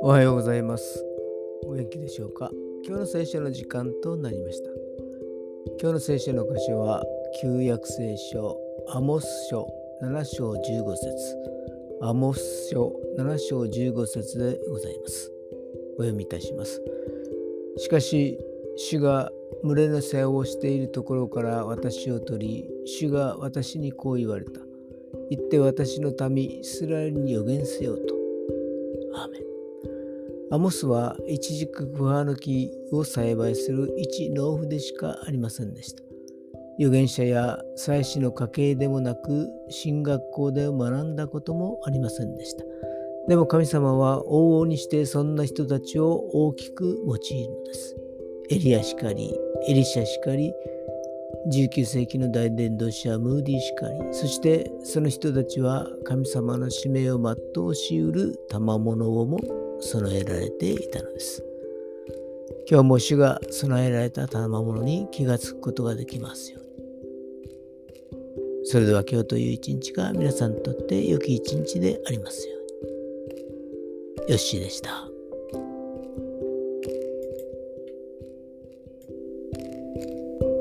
おはようございます。お元気でしょうか？今日の聖書の時間となりました。今日の聖書の箇所は、旧約聖書、アモス書7章15節アモス書7章15節でございます。お読みいたします。しかし、主が群れの世話をしているところから私を取り、主が私にこう言われた。言って私の民イスラエルに予言せよと。アーメン。アモスは一軸クハの木を栽培する一農夫でしかありませんでした。預言者や祭司の家系でもなく、進学校で学んだこともありませんでした。でも神様は往々にしてそんな人たちを大きく用いるのです。エリアしかり、エリシャしかり、19世紀の大伝道師はムーディしかり。そしてその人たちは神様の使命を全うしうる賜物をも備えられていたのです。今日も主が備えられた賜物に気がつくことができますように。それでは今日という一日が皆さんにとって良き一日でありますように。よッしーでした。thank you